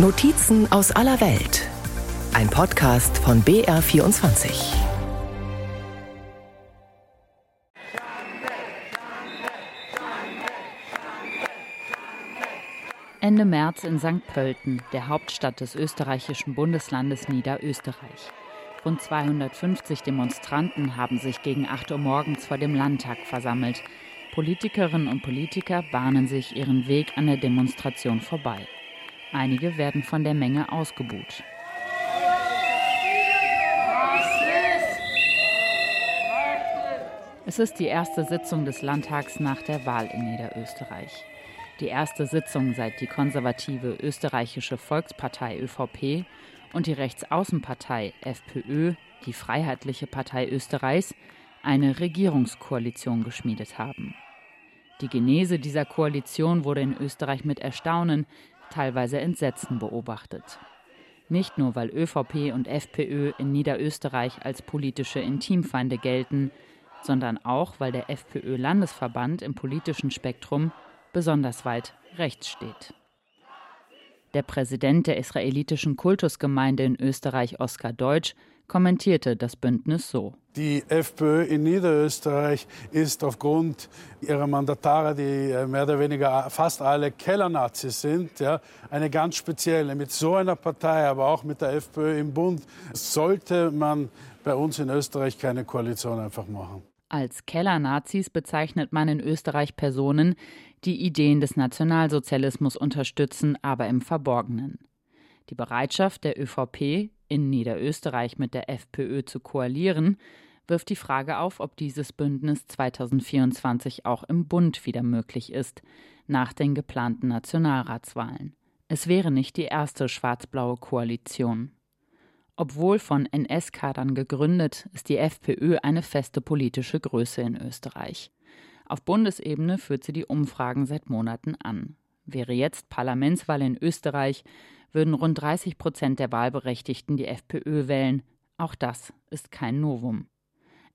Notizen aus aller Welt. Ein Podcast von BR24. Ende März in St. Pölten, der Hauptstadt des österreichischen Bundeslandes Niederösterreich. Rund 250 Demonstranten haben sich gegen 8 Uhr morgens vor dem Landtag versammelt. Politikerinnen und Politiker bahnen sich ihren Weg an der Demonstration vorbei. Einige werden von der Menge ausgebuht. Es ist die erste Sitzung des Landtags nach der Wahl in Niederösterreich. Die erste Sitzung seit die konservative österreichische Volkspartei ÖVP und die Rechtsaußenpartei FPÖ, die Freiheitliche Partei Österreichs, eine Regierungskoalition geschmiedet haben. Die Genese dieser Koalition wurde in Österreich mit Erstaunen, teilweise Entsetzen beobachtet. Nicht nur, weil ÖVP und FPÖ in Niederösterreich als politische Intimfeinde gelten, sondern auch, weil der FPÖ-Landesverband im politischen Spektrum besonders weit rechts steht. Der Präsident der israelitischen Kultusgemeinde in Österreich, Oskar Deutsch, kommentierte das Bündnis so. Die FPÖ in Niederösterreich ist aufgrund ihrer Mandatare, die äh, mehr oder weniger fast alle Kellernazis sind, ja, eine ganz spezielle. Mit so einer Partei, aber auch mit der FPÖ im Bund, sollte man bei uns in Österreich keine Koalition einfach machen. Als Kellernazis bezeichnet man in Österreich Personen, die Ideen des Nationalsozialismus unterstützen, aber im Verborgenen. Die Bereitschaft der ÖVP, in Niederösterreich mit der FPÖ zu koalieren, wirft die Frage auf, ob dieses Bündnis 2024 auch im Bund wieder möglich ist, nach den geplanten Nationalratswahlen. Es wäre nicht die erste schwarz-blaue Koalition. Obwohl von NS-Kadern gegründet, ist die FPÖ eine feste politische Größe in Österreich. Auf Bundesebene führt sie die Umfragen seit Monaten an. Wäre jetzt Parlamentswahl in Österreich, würden rund 30 Prozent der Wahlberechtigten die FPÖ wählen. Auch das ist kein Novum.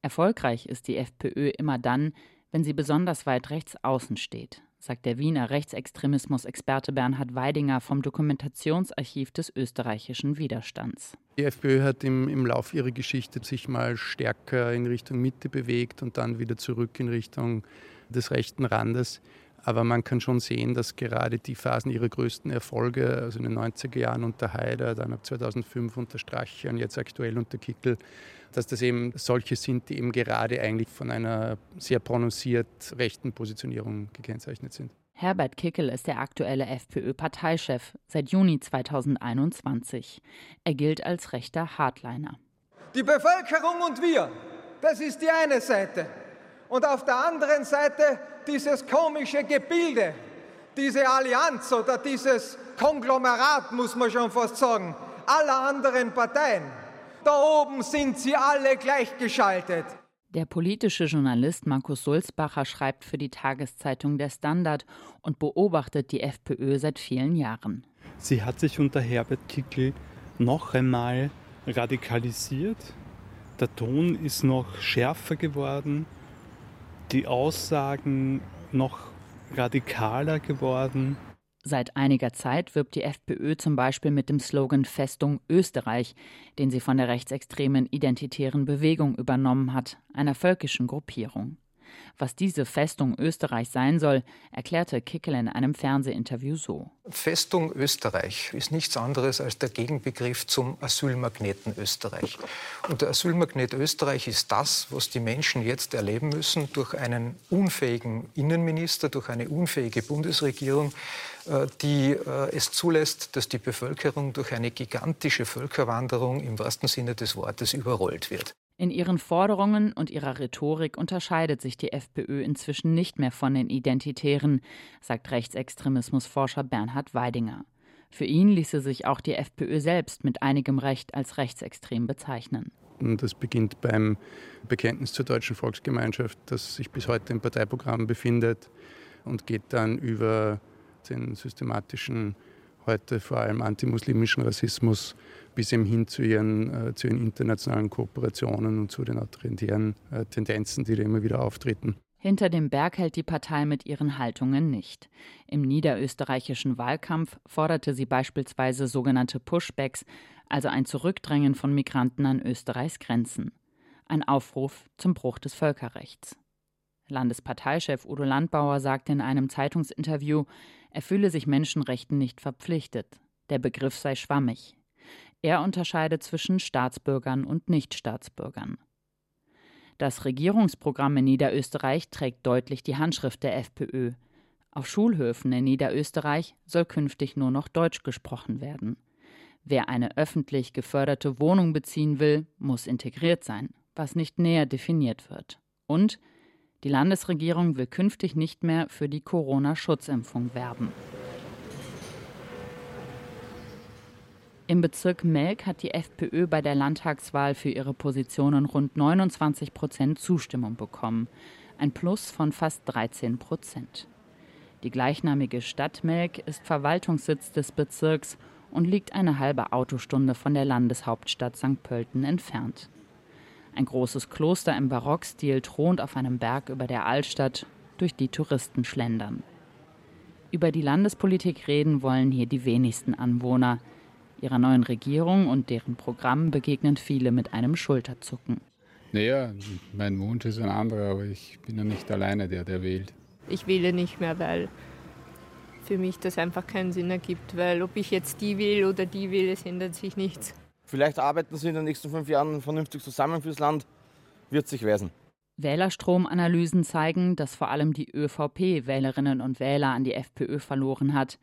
Erfolgreich ist die FPÖ immer dann, wenn sie besonders weit rechts außen steht, sagt der Wiener Rechtsextremismus-Experte Bernhard Weidinger vom Dokumentationsarchiv des österreichischen Widerstands. Die FPÖ hat im, im Lauf ihrer Geschichte sich mal stärker in Richtung Mitte bewegt und dann wieder zurück in Richtung des rechten Randes. Aber man kann schon sehen, dass gerade die Phasen ihrer größten Erfolge, also in den 90er Jahren unter Haider, dann ab 2005 unter Strache und jetzt aktuell unter Kickel, dass das eben solche sind, die eben gerade eigentlich von einer sehr prononciert rechten Positionierung gekennzeichnet sind. Herbert Kickel ist der aktuelle FPÖ-Parteichef seit Juni 2021. Er gilt als rechter Hardliner. Die Bevölkerung und wir, das ist die eine Seite. Und auf der anderen Seite dieses komische Gebilde, diese Allianz oder dieses Konglomerat, muss man schon fast sagen, aller anderen Parteien. Da oben sind sie alle gleichgeschaltet. Der politische Journalist Markus Sulzbacher schreibt für die Tageszeitung Der Standard und beobachtet die FPÖ seit vielen Jahren. Sie hat sich unter Herbert Kickl noch einmal radikalisiert. Der Ton ist noch schärfer geworden die Aussagen noch radikaler geworden. Seit einiger Zeit wirbt die FPÖ zum Beispiel mit dem Slogan Festung Österreich, den sie von der rechtsextremen identitären Bewegung übernommen hat, einer völkischen Gruppierung. Was diese Festung Österreich sein soll, erklärte Kickel in einem Fernsehinterview so. Festung Österreich ist nichts anderes als der Gegenbegriff zum Asylmagneten Österreich. Und der Asylmagnet Österreich ist das, was die Menschen jetzt erleben müssen durch einen unfähigen Innenminister, durch eine unfähige Bundesregierung, äh, die äh, es zulässt, dass die Bevölkerung durch eine gigantische Völkerwanderung im wahrsten Sinne des Wortes überrollt wird. In ihren Forderungen und ihrer Rhetorik unterscheidet sich die FPÖ inzwischen nicht mehr von den Identitären, sagt Rechtsextremismusforscher Bernhard Weidinger. Für ihn ließe sich auch die FPÖ selbst mit einigem Recht als rechtsextrem bezeichnen. Das beginnt beim Bekenntnis zur deutschen Volksgemeinschaft, das sich bis heute im Parteiprogramm befindet und geht dann über den systematischen, heute vor allem antimuslimischen Rassismus bis eben hin zu ihren, äh, zu ihren internationalen Kooperationen und zu den autoritären äh, Tendenzen, die da immer wieder auftreten. Hinter dem Berg hält die Partei mit ihren Haltungen nicht. Im niederösterreichischen Wahlkampf forderte sie beispielsweise sogenannte Pushbacks, also ein Zurückdrängen von Migranten an Österreichs Grenzen. Ein Aufruf zum Bruch des Völkerrechts. Landesparteichef Udo Landbauer sagte in einem Zeitungsinterview, er fühle sich Menschenrechten nicht verpflichtet. Der Begriff sei schwammig. Er unterscheide zwischen Staatsbürgern und Nichtstaatsbürgern. Das Regierungsprogramm in Niederösterreich trägt deutlich die Handschrift der FPÖ. Auf Schulhöfen in Niederösterreich soll künftig nur noch Deutsch gesprochen werden. Wer eine öffentlich geförderte Wohnung beziehen will, muss integriert sein, was nicht näher definiert wird. Und die Landesregierung will künftig nicht mehr für die Corona-Schutzimpfung werben. Im Bezirk Melk hat die FPÖ bei der Landtagswahl für ihre Positionen rund 29 Prozent Zustimmung bekommen, ein Plus von fast 13 Prozent. Die gleichnamige Stadt Melk ist Verwaltungssitz des Bezirks und liegt eine halbe Autostunde von der Landeshauptstadt St. Pölten entfernt. Ein großes Kloster im Barockstil thront auf einem Berg über der Altstadt, durch die Touristen schlendern. Über die Landespolitik reden wollen hier die wenigsten Anwohner – Ihrer neuen Regierung und deren Programm begegnen viele mit einem Schulterzucken. Naja, mein Wunsch ist ein anderer, aber ich bin ja nicht alleine der, der wählt. Ich wähle nicht mehr, weil für mich das einfach keinen Sinn ergibt, weil ob ich jetzt die will oder die will, es ändert sich nichts. Vielleicht arbeiten sie in den nächsten fünf Jahren vernünftig zusammen fürs Land, wird sich weisen. Wählerstromanalysen zeigen, dass vor allem die ÖVP Wählerinnen und Wähler an die FPÖ verloren hat.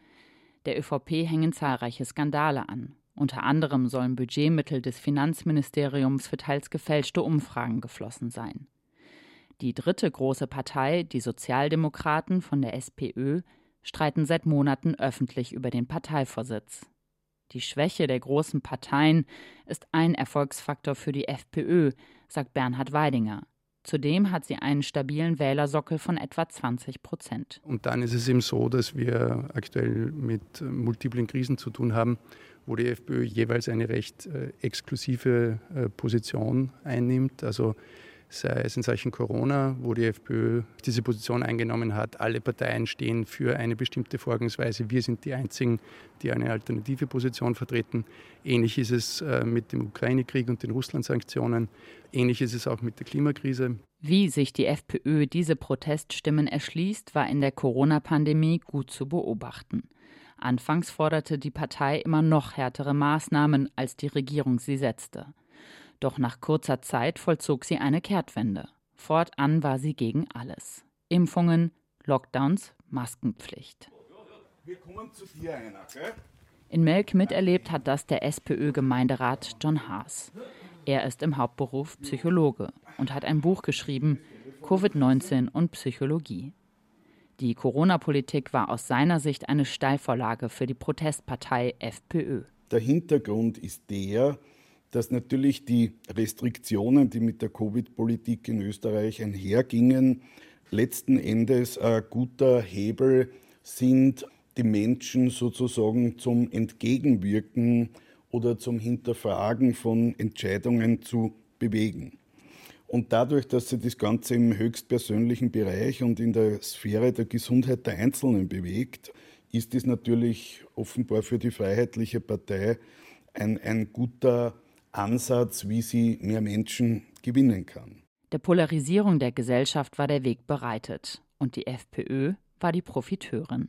Der ÖVP hängen zahlreiche Skandale an. Unter anderem sollen Budgetmittel des Finanzministeriums für teils gefälschte Umfragen geflossen sein. Die dritte große Partei, die Sozialdemokraten von der SPÖ, streiten seit Monaten öffentlich über den Parteivorsitz. Die Schwäche der großen Parteien ist ein Erfolgsfaktor für die FPÖ, sagt Bernhard Weidinger. Zudem hat sie einen stabilen Wählersockel von etwa 20 Prozent. Und dann ist es eben so, dass wir aktuell mit multiplen Krisen zu tun haben, wo die FPÖ jeweils eine recht äh, exklusive äh, Position einnimmt. Also sei es in Sachen Corona, wo die FPÖ diese Position eingenommen hat. Alle Parteien stehen für eine bestimmte Vorgangsweise. Wir sind die Einzigen, die eine alternative Position vertreten. Ähnlich ist es äh, mit dem Ukraine-Krieg und den Russland-Sanktionen. Ähnlich ist es auch mit der Klimakrise. Wie sich die FPÖ diese Proteststimmen erschließt, war in der Corona-Pandemie gut zu beobachten. Anfangs forderte die Partei immer noch härtere Maßnahmen, als die Regierung sie setzte. Doch nach kurzer Zeit vollzog sie eine Kehrtwende. Fortan war sie gegen alles. Impfungen, Lockdowns, Maskenpflicht. In Melk miterlebt hat das der SPÖ-Gemeinderat John Haas. Er ist im Hauptberuf Psychologe und hat ein Buch geschrieben, Covid-19 und Psychologie. Die Corona-Politik war aus seiner Sicht eine Steilvorlage für die Protestpartei FPÖ. Der Hintergrund ist der, dass natürlich die Restriktionen, die mit der Covid-Politik in Österreich einhergingen, letzten Endes ein guter Hebel sind, die Menschen sozusagen zum Entgegenwirken oder zum Hinterfragen von Entscheidungen zu bewegen. Und dadurch, dass sich das Ganze im höchstpersönlichen Bereich und in der Sphäre der Gesundheit der Einzelnen bewegt, ist es natürlich offenbar für die Freiheitliche Partei ein, ein guter Ansatz, wie sie mehr Menschen gewinnen kann. Der Polarisierung der Gesellschaft war der Weg bereitet und die FPÖ war die Profiteurin.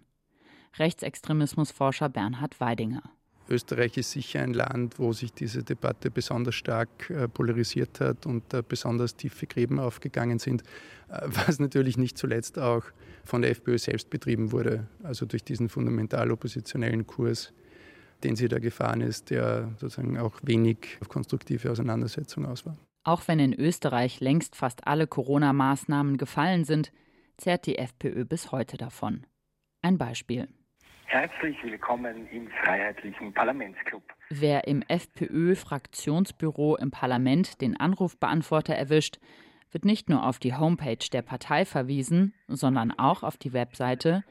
Rechtsextremismusforscher Bernhard Weidinger. Österreich ist sicher ein Land, wo sich diese Debatte besonders stark äh, polarisiert hat und äh, besonders tiefe Gräben aufgegangen sind, äh, was natürlich nicht zuletzt auch von der FPÖ selbst betrieben wurde, also durch diesen fundamental oppositionellen Kurs den sie da gefahren ist, der sozusagen auch wenig auf konstruktive Auseinandersetzung aus war. Auch wenn in Österreich längst fast alle Corona-Maßnahmen gefallen sind, zehrt die FPÖ bis heute davon. Ein Beispiel. Herzlich willkommen im Freiheitlichen Parlamentsclub. Wer im FPÖ-Fraktionsbüro im Parlament den Anrufbeantworter erwischt, wird nicht nur auf die Homepage der Partei verwiesen, sondern auch auf die Webseite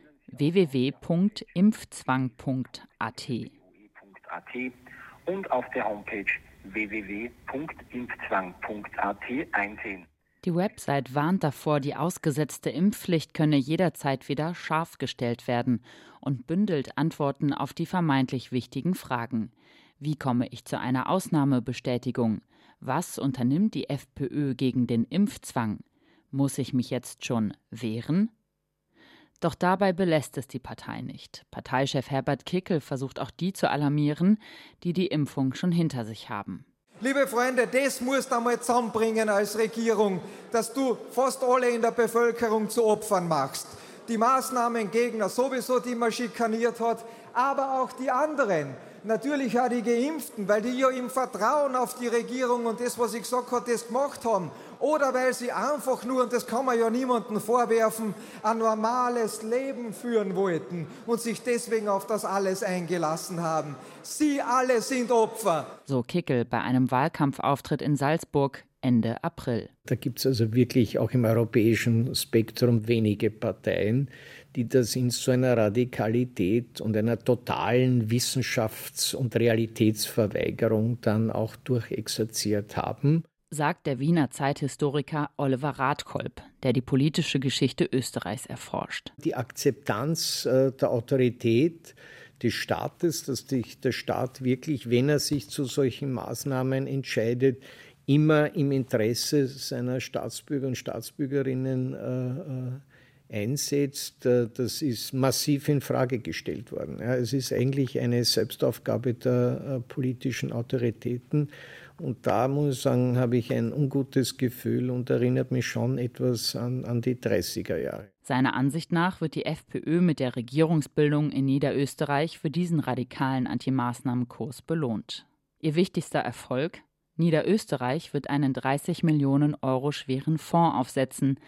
www.impfzwang.at und auf der Homepage www.impfzwang.at einsehen. Die Website warnt davor, die ausgesetzte Impfpflicht könne jederzeit wieder scharf gestellt werden und bündelt Antworten auf die vermeintlich wichtigen Fragen. Wie komme ich zu einer Ausnahmebestätigung? Was unternimmt die FPÖ gegen den Impfzwang? Muss ich mich jetzt schon wehren? Doch dabei belässt es die Partei nicht. Parteichef Herbert Kickel versucht auch die zu alarmieren, die die Impfung schon hinter sich haben. Liebe Freunde, das musst du einmal zusammenbringen als Regierung, dass du fast alle in der Bevölkerung zu Opfern machst. Die Maßnahmengegner sowieso, die man schikaniert hat, aber auch die anderen. Natürlich auch die Geimpften, weil die ja im Vertrauen auf die Regierung und das, was ich gesagt habe, das gemacht haben oder weil sie einfach nur, und das kann man ja niemandem vorwerfen, ein normales Leben führen wollten und sich deswegen auf das alles eingelassen haben. Sie alle sind Opfer. So Kickel bei einem Wahlkampfauftritt in Salzburg Ende April. Da gibt es also wirklich auch im europäischen Spektrum wenige Parteien, die das in so einer Radikalität und einer totalen Wissenschafts- und Realitätsverweigerung dann auch durchexerziert haben sagt der Wiener Zeithistoriker Oliver Radkolb, der die politische Geschichte Österreichs erforscht. Die Akzeptanz äh, der Autorität des Staates, dass sich der Staat wirklich, wenn er sich zu solchen Maßnahmen entscheidet, immer im Interesse seiner Staatsbürger und Staatsbürgerinnen äh, äh einsetzt, äh, das ist massiv in Frage gestellt worden. Ja, es ist eigentlich eine Selbstaufgabe der äh, politischen Autoritäten, und da muss ich sagen, habe ich ein ungutes Gefühl und erinnert mich schon etwas an, an die 30er Jahre. Seiner Ansicht nach wird die FPÖ mit der Regierungsbildung in Niederösterreich für diesen radikalen Antimaßnahmenkurs belohnt. Ihr wichtigster Erfolg? Niederösterreich wird einen 30 Millionen Euro schweren Fonds aufsetzen.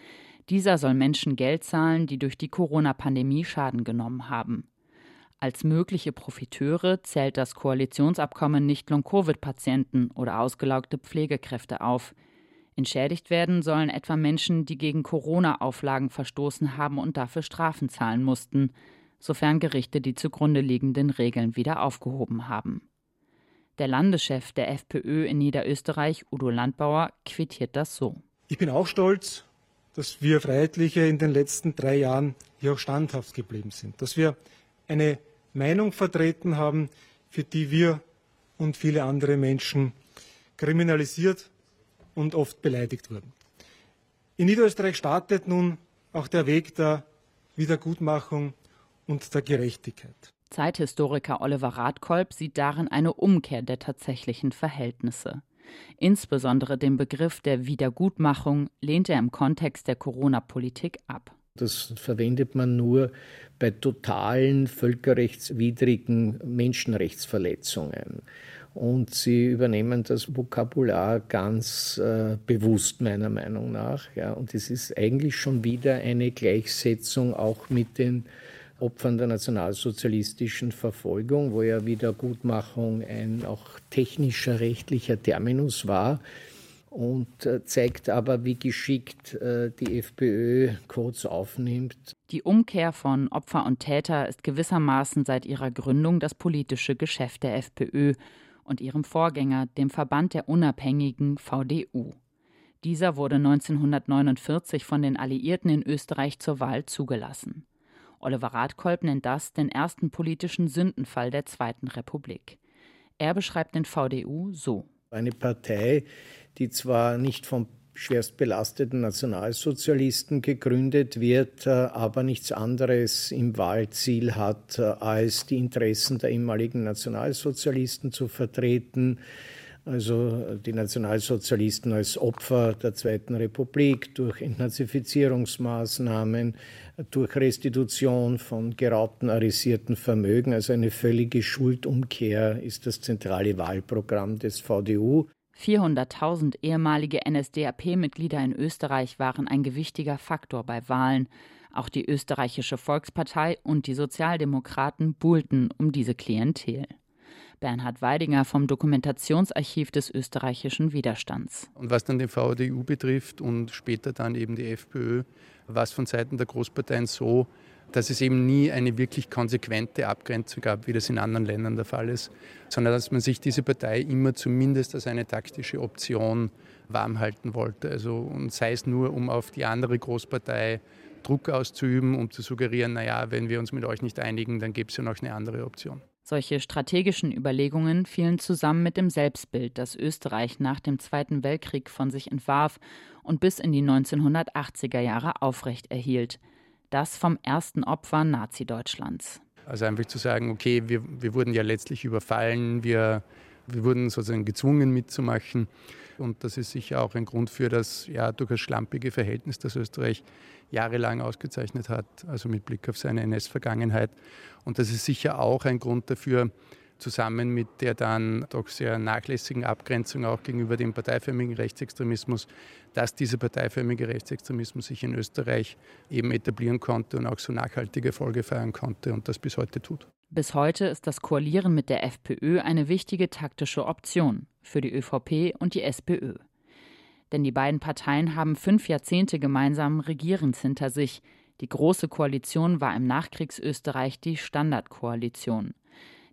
Dieser soll Menschen Geld zahlen, die durch die Corona-Pandemie Schaden genommen haben. Als mögliche Profiteure zählt das Koalitionsabkommen nicht Long-Covid-Patienten oder ausgelaugte Pflegekräfte auf. Entschädigt werden sollen etwa Menschen, die gegen Corona-Auflagen verstoßen haben und dafür Strafen zahlen mussten, sofern Gerichte die zugrunde liegenden Regeln wieder aufgehoben haben. Der Landeschef der FPÖ in Niederösterreich, Udo Landbauer, quittiert das so. Ich bin auch stolz, dass wir Freiheitliche in den letzten drei Jahren hier auch standhaft geblieben sind, dass wir eine Meinung vertreten haben, für die wir und viele andere Menschen kriminalisiert und oft beleidigt wurden. In Niederösterreich startet nun auch der Weg der Wiedergutmachung und der Gerechtigkeit. Zeithistoriker Oliver Radkolb sieht darin eine Umkehr der tatsächlichen Verhältnisse. Insbesondere den Begriff der Wiedergutmachung lehnt er im Kontext der Corona-Politik ab. Das verwendet man nur bei totalen völkerrechtswidrigen Menschenrechtsverletzungen. Und sie übernehmen das Vokabular ganz äh, bewusst, meiner Meinung nach. Ja. Und es ist eigentlich schon wieder eine Gleichsetzung auch mit den Opfern der nationalsozialistischen Verfolgung, wo ja Wiedergutmachung ein auch technischer rechtlicher Terminus war und äh, zeigt aber, wie geschickt äh, die FPÖ Codes aufnimmt. Die Umkehr von Opfer und Täter ist gewissermaßen seit ihrer Gründung das politische Geschäft der FPÖ und ihrem Vorgänger, dem Verband der Unabhängigen VDU. Dieser wurde 1949 von den Alliierten in Österreich zur Wahl zugelassen. Oliver Radkolb nennt das den ersten politischen Sündenfall der Zweiten Republik. Er beschreibt den VDU so. Eine Partei, die zwar nicht vom schwerst belasteten Nationalsozialisten gegründet wird, äh, aber nichts anderes im Wahlziel hat, äh, als die Interessen der ehemaligen Nationalsozialisten zu vertreten. Also die Nationalsozialisten als Opfer der Zweiten Republik durch Entnazifizierungsmaßnahmen, durch Restitution von geraubten, arisierten Vermögen. Also eine völlige Schuldumkehr ist das zentrale Wahlprogramm des VDU. 400.000 ehemalige NSDAP-Mitglieder in Österreich waren ein gewichtiger Faktor bei Wahlen. Auch die österreichische Volkspartei und die Sozialdemokraten buhlten um diese Klientel. Bernhard Weidinger vom Dokumentationsarchiv des österreichischen Widerstands. Und was dann den VDU betrifft und später dann eben die FPÖ, was von Seiten der Großparteien so dass es eben nie eine wirklich konsequente Abgrenzung gab, wie das in anderen Ländern der Fall ist, sondern dass man sich diese Partei immer zumindest als eine taktische Option warm halten wollte. Also, und sei es nur, um auf die andere Großpartei Druck auszuüben, um zu suggerieren, naja, wenn wir uns mit euch nicht einigen, dann gibt es ja noch eine andere Option. Solche strategischen Überlegungen fielen zusammen mit dem Selbstbild, das Österreich nach dem Zweiten Weltkrieg von sich entwarf und bis in die 1980er Jahre aufrecht erhielt. Das vom ersten Opfer Nazi-Deutschlands. Also einfach zu sagen, okay, wir, wir wurden ja letztlich überfallen, wir, wir wurden sozusagen gezwungen mitzumachen. Und das ist sicher auch ein Grund für das ja durchaus schlampige Verhältnis, das Österreich jahrelang ausgezeichnet hat, also mit Blick auf seine NS-Vergangenheit. Und das ist sicher auch ein Grund dafür, zusammen mit der dann doch sehr nachlässigen Abgrenzung auch gegenüber dem parteiförmigen Rechtsextremismus, dass dieser parteiförmige Rechtsextremismus sich in Österreich eben etablieren konnte und auch so nachhaltige Erfolge feiern konnte und das bis heute tut. Bis heute ist das Koalieren mit der FPÖ eine wichtige taktische Option für die ÖVP und die SPÖ. Denn die beiden Parteien haben fünf Jahrzehnte gemeinsamen Regierens hinter sich. Die Große Koalition war im Nachkriegsösterreich die Standardkoalition.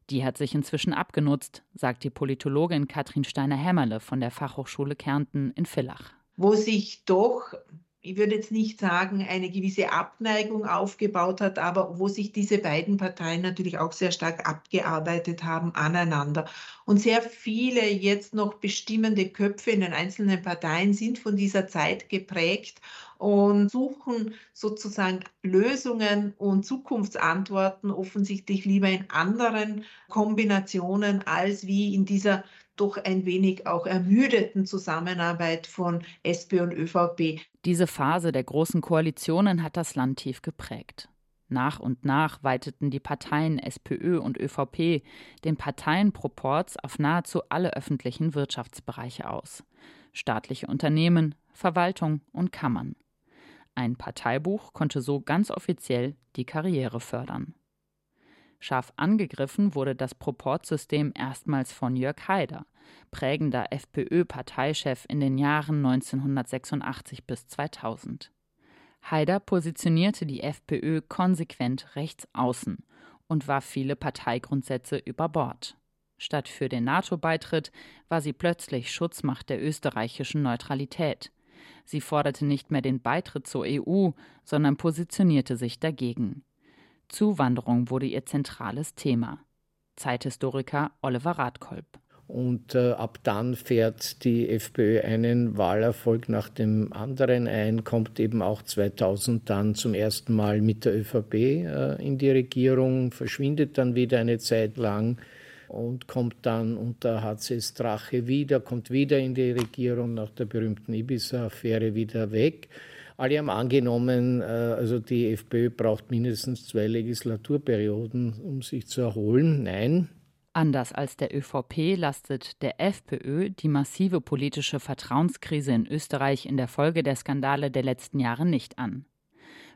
Die hat sich inzwischen abgenutzt, sagt die Politologin Katrin Steiner-Hämmerle von der Fachhochschule Kärnten in Villach. Wo sich doch ich würde jetzt nicht sagen, eine gewisse Abneigung aufgebaut hat, aber wo sich diese beiden Parteien natürlich auch sehr stark abgearbeitet haben aneinander. Und sehr viele jetzt noch bestimmende Köpfe in den einzelnen Parteien sind von dieser Zeit geprägt und suchen sozusagen Lösungen und Zukunftsantworten offensichtlich lieber in anderen Kombinationen als wie in dieser doch ein wenig auch ermüdeten Zusammenarbeit von SP und ÖVP. Diese Phase der großen Koalitionen hat das Land tief geprägt. Nach und nach weiteten die Parteien SPÖ und ÖVP den Parteienproports auf nahezu alle öffentlichen Wirtschaftsbereiche aus. Staatliche Unternehmen, Verwaltung und Kammern. Ein Parteibuch konnte so ganz offiziell die Karriere fördern. Scharf angegriffen wurde das Proportsystem erstmals von Jörg Haider, prägender FPÖ-Parteichef in den Jahren 1986 bis 2000. Haider positionierte die FPÖ konsequent rechts außen und warf viele Parteigrundsätze über Bord. Statt für den NATO-Beitritt war sie plötzlich Schutzmacht der österreichischen Neutralität. Sie forderte nicht mehr den Beitritt zur EU, sondern positionierte sich dagegen. Zuwanderung wurde ihr zentrales Thema. Zeithistoriker Oliver Radkolb. Und äh, ab dann fährt die FPÖ einen Wahlerfolg nach dem anderen ein, kommt eben auch 2000 dann zum ersten Mal mit der ÖVP äh, in die Regierung, verschwindet dann wieder eine Zeit lang und kommt dann unter HC Strache wieder, kommt wieder in die Regierung nach der berühmten Ibiza-Affäre wieder weg. Alle haben angenommen, äh, also die FPÖ braucht mindestens zwei Legislaturperioden, um sich zu erholen. Nein. Anders als der ÖVP lastet der FPÖ die massive politische Vertrauenskrise in Österreich in der Folge der Skandale der letzten Jahre nicht an.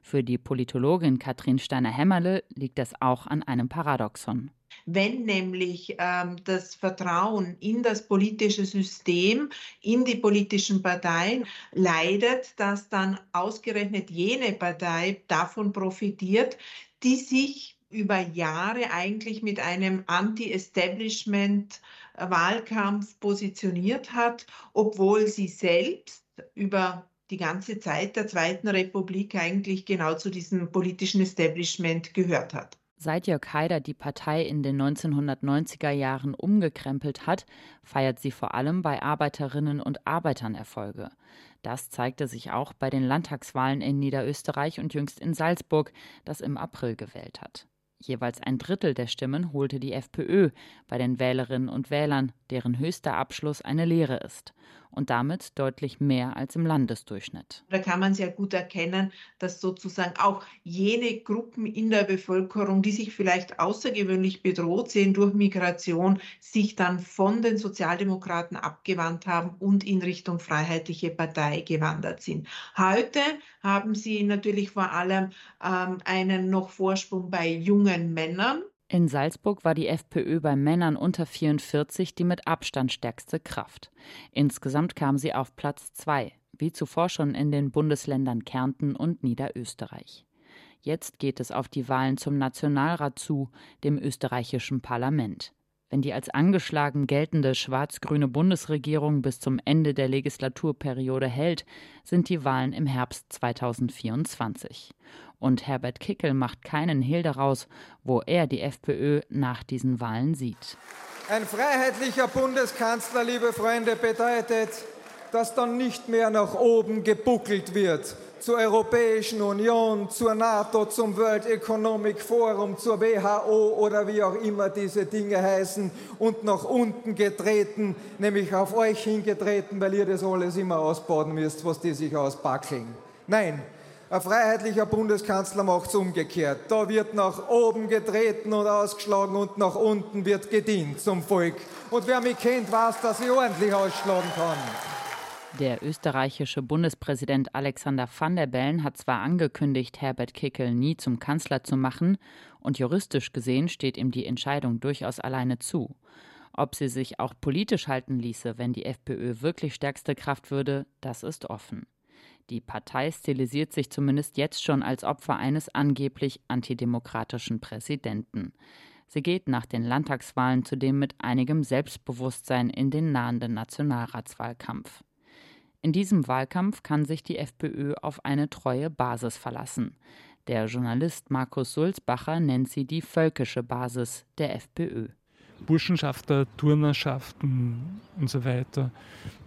Für die Politologin Katrin Steiner-Hämmerle liegt das auch an einem Paradoxon. Wenn nämlich ähm, das Vertrauen in das politische System, in die politischen Parteien leidet, dass dann ausgerechnet jene Partei davon profitiert, die sich über Jahre eigentlich mit einem Anti-Establishment-Wahlkampf positioniert hat, obwohl sie selbst über die ganze Zeit der Zweiten Republik eigentlich genau zu diesem politischen Establishment gehört hat. Seit Jörg Haider die Partei in den 1990er Jahren umgekrempelt hat, feiert sie vor allem bei Arbeiterinnen und Arbeitern Erfolge. Das zeigte sich auch bei den Landtagswahlen in Niederösterreich und jüngst in Salzburg, das im April gewählt hat. Jeweils ein Drittel der Stimmen holte die FPÖ bei den Wählerinnen und Wählern, deren höchster Abschluss eine Lehre ist und damit deutlich mehr als im Landesdurchschnitt. Da kann man sehr gut erkennen, dass sozusagen auch jene Gruppen in der Bevölkerung, die sich vielleicht außergewöhnlich bedroht sehen durch Migration, sich dann von den Sozialdemokraten abgewandt haben und in Richtung Freiheitliche Partei gewandert sind. Heute haben sie natürlich vor allem ähm, einen noch Vorsprung bei jungen Männern. In Salzburg war die FPÖ bei Männern unter 44 die mit Abstand stärkste Kraft. Insgesamt kam sie auf Platz zwei, wie zuvor schon in den Bundesländern Kärnten und Niederösterreich. Jetzt geht es auf die Wahlen zum Nationalrat zu, dem österreichischen Parlament. Wenn die als angeschlagen geltende schwarz-grüne Bundesregierung bis zum Ende der Legislaturperiode hält, sind die Wahlen im Herbst 2024. Und Herbert Kickel macht keinen Hehl daraus, wo er die FPÖ nach diesen Wahlen sieht. Ein freiheitlicher Bundeskanzler, liebe Freunde, bedeutet, dass dann nicht mehr nach oben gebuckelt wird, zur Europäischen Union, zur NATO, zum World Economic Forum, zur WHO oder wie auch immer diese Dinge heißen und nach unten getreten, nämlich auf euch hingetreten, weil ihr das alles immer ausbauen müsst, was die sich ausbackeln. Nein, ein freiheitlicher Bundeskanzler macht es umgekehrt. Da wird nach oben getreten und ausgeschlagen und nach unten wird gedient zum Volk. Und wer mich kennt, weiß, dass ich ordentlich ausschlagen kann. Der österreichische Bundespräsident Alexander Van der Bellen hat zwar angekündigt, Herbert Kickel nie zum Kanzler zu machen, und juristisch gesehen steht ihm die Entscheidung durchaus alleine zu. Ob sie sich auch politisch halten ließe, wenn die FPÖ wirklich stärkste Kraft würde, das ist offen. Die Partei stilisiert sich zumindest jetzt schon als Opfer eines angeblich antidemokratischen Präsidenten. Sie geht nach den Landtagswahlen zudem mit einigem Selbstbewusstsein in den nahenden Nationalratswahlkampf. In diesem Wahlkampf kann sich die FPÖ auf eine treue Basis verlassen. Der Journalist Markus Sulzbacher nennt sie die völkische Basis der FPÖ. Burschenschafter, Turnerschaften und so weiter,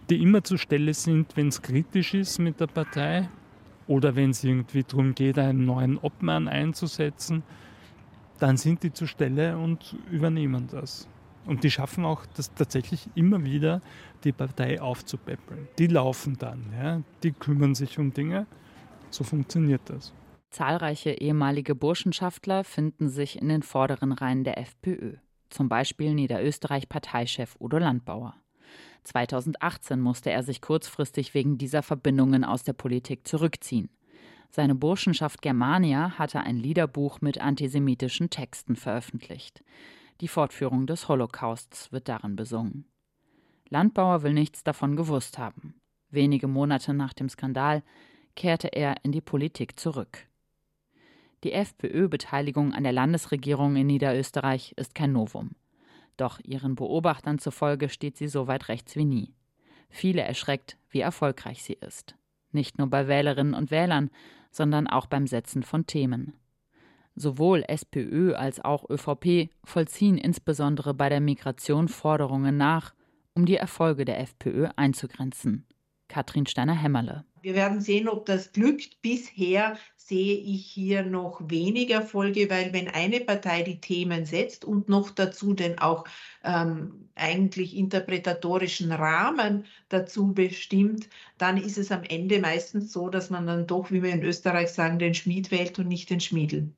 die immer zur Stelle sind, wenn es kritisch ist mit der Partei oder wenn es irgendwie darum geht, einen neuen Obmann einzusetzen, dann sind die zur Stelle und übernehmen das. Und die schaffen auch das tatsächlich immer wieder, die Partei aufzupäppeln. Die laufen dann, ja? die kümmern sich um Dinge. So funktioniert das. Zahlreiche ehemalige Burschenschaftler finden sich in den vorderen Reihen der FPÖ. Zum Beispiel Niederösterreich-Parteichef Udo Landbauer. 2018 musste er sich kurzfristig wegen dieser Verbindungen aus der Politik zurückziehen. Seine Burschenschaft Germania hatte ein Liederbuch mit antisemitischen Texten veröffentlicht. Die Fortführung des Holocausts wird darin besungen. Landbauer will nichts davon gewusst haben. Wenige Monate nach dem Skandal kehrte er in die Politik zurück. Die FPÖ-Beteiligung an der Landesregierung in Niederösterreich ist kein Novum. Doch ihren Beobachtern zufolge steht sie so weit rechts wie nie. Viele erschreckt, wie erfolgreich sie ist. Nicht nur bei Wählerinnen und Wählern, sondern auch beim Setzen von Themen. Sowohl SPÖ als auch ÖVP vollziehen insbesondere bei der Migration Forderungen nach, um die Erfolge der FPÖ einzugrenzen. Katrin Steiner-Hämmerle. Wir werden sehen, ob das glückt. Bisher sehe ich hier noch wenig Erfolge, weil wenn eine Partei die Themen setzt und noch dazu den auch ähm, eigentlich interpretatorischen Rahmen dazu bestimmt, dann ist es am Ende meistens so, dass man dann doch, wie wir in Österreich sagen, den Schmied wählt und nicht den Schmiedel.